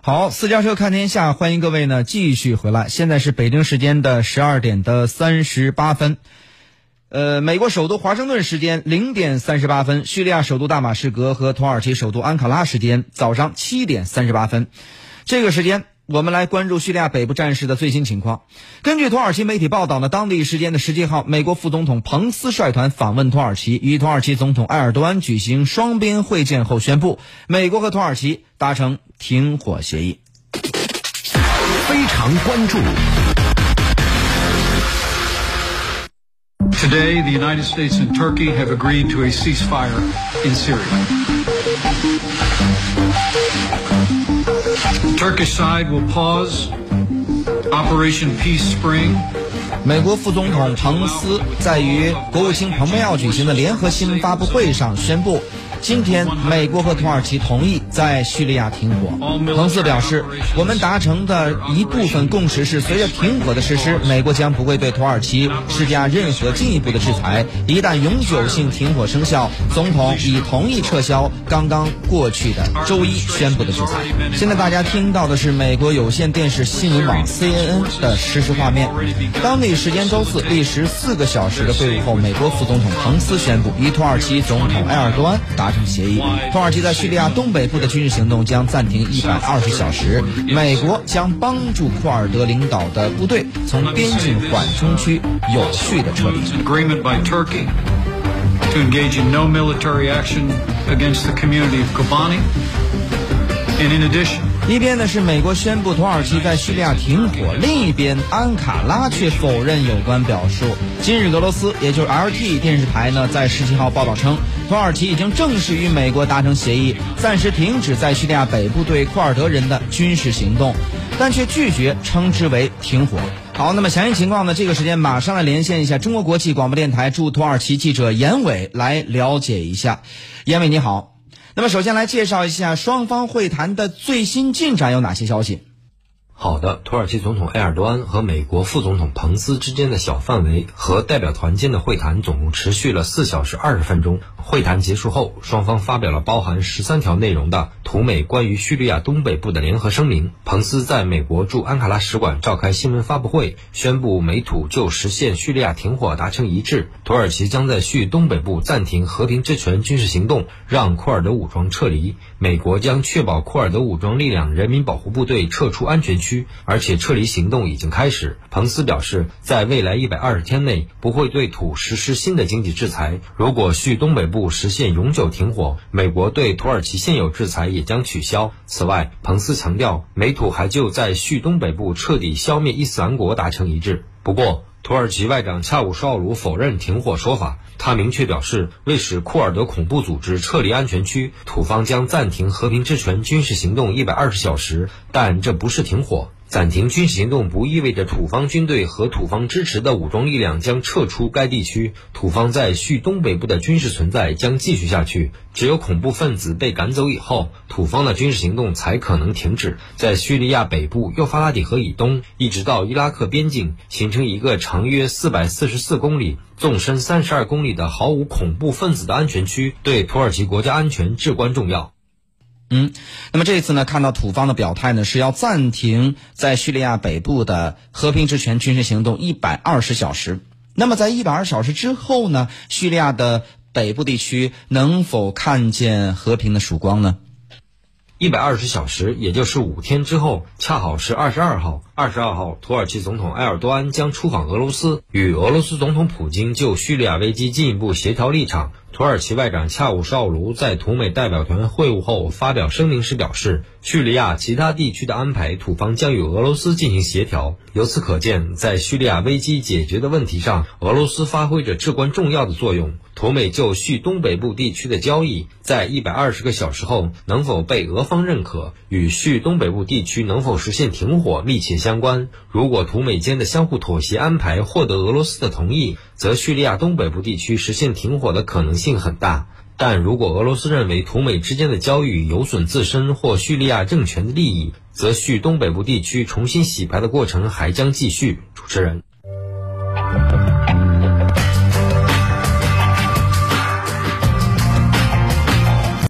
好，私家车看天下，欢迎各位呢继续回来。现在是北京时间的十二点的三十八分，呃，美国首都华盛顿时间零点三十八分，叙利亚首都大马士革和土耳其首都安卡拉时间早上七点三十八分，这个时间。我们来关注叙利亚北部战事的最新情况。根据土耳其媒体报道呢，当地时间的十七号，美国副总统彭斯率团访问土耳其，与土耳其总统埃尔多安举行双边会见后，宣布美国和土耳其达成停火协议。非常关注。Today, the United States and Turkey have agreed to a ceasefire in Syria. Turkish side will pause Operation Peace Spring. 美国副总统彭斯在与国务卿蓬佩奥举行的联合新闻发布会上宣布。今天，美国和土耳其同意在叙利亚停火。彭斯表示，我们达成的一部分共识是，随着停火的实施，美国将不会对土耳其施加任何进一步的制裁。一旦永久性停火生效，总统已同意撤销刚刚过去的周一宣布的制裁。现在大家听到的是美国有线电视新闻网 CNN 的实时画面。当地时间周四，历时四个小时的会晤后，美国副总统彭斯宣布，与土耳其总统埃尔多安达。达成协议，土耳其在叙利亚东北部的军事行动将暂停一百二十小时。美国将帮助库尔德领导的部队从边境缓冲区有序的撤离。To engage in no military action against the community of Kobani, and in addition. 一边呢是美国宣布土耳其在叙利亚停火，另一边安卡拉却否认有关表述。今日俄罗斯也就是 RT 电视台呢在十七号报道称，土耳其已经正式与美国达成协议，暂时停止在叙利亚北部对库尔德人的军事行动，但却拒绝称之为停火。好，那么详细情况呢？这个时间马上来连线一下中国国际广播电台驻土耳其记者严伟来了解一下。严伟你好。那么，首先来介绍一下双方会谈的最新进展有哪些消息？好的，土耳其总统埃尔多安和美国副总统彭斯之间的小范围和代表团间的会谈总共持续了四小时二十分钟。会谈结束后，双方发表了包含十三条内容的土美关于叙利亚东北部的联合声明。彭斯在美国驻安卡拉使馆召开新闻发布会，宣布美土就实现叙利亚停火达成一致。土耳其将在叙东北部暂停和平之权军事行动，让库尔德武装撤离。美国将确保库尔德武装力量人民保护部队撤出安全区。区，而且撤离行动已经开始。彭斯表示，在未来一百二十天内不会对土实施新的经济制裁。如果叙东北部实现永久停火，美国对土耳其现有制裁也将取消。此外，彭斯强调，美土还就在叙东北部彻底消灭伊斯兰国达成一致。不过，土耳其外长恰武绍鲁否认停火说法，他明确表示，为使库尔德恐怖组织撤离安全区，土方将暂停和平之权军事行动一百二十小时，但这不是停火。暂停军事行动不意味着土方军队和土方支持的武装力量将撤出该地区。土方在叙东北部的军事存在将继续下去。只有恐怖分子被赶走以后，土方的军事行动才可能停止。在叙利亚北部幼发拉底河以东，一直到伊拉克边境，形成一个长约四百四十四公里、纵深三十二公里的毫无恐怖分子的安全区，对土耳其国家安全至关重要。嗯，那么这次呢，看到土方的表态呢，是要暂停在叙利亚北部的和平之泉军事行动一百二十小时。那么在一百二十小时之后呢，叙利亚的北部地区能否看见和平的曙光呢？一百二十小时，也就是五天之后，恰好是二十二号。二十二号，土耳其总统埃尔多安将出访俄罗斯，与俄罗斯总统普京就叙利亚危机进一步协调立场。土耳其外长恰武绍卢在土美代表团会晤后发表声明时表示，叙利亚其他地区的安排，土方将与俄罗斯进行协调。由此可见，在叙利亚危机解决的问题上，俄罗斯发挥着至关重要的作用。土美就叙东北部地区的交易，在一百二十个小时后能否被俄方认可，与叙东北部地区能否实现停火密切相关。如果土美间的相互妥协安排获得俄罗斯的同意，则叙利亚东北部地区实现停火的可能性很大，但如果俄罗斯认为土美之间的交易有损自身或叙利亚政权的利益，则叙东北部地区重新洗牌的过程还将继续。主持人。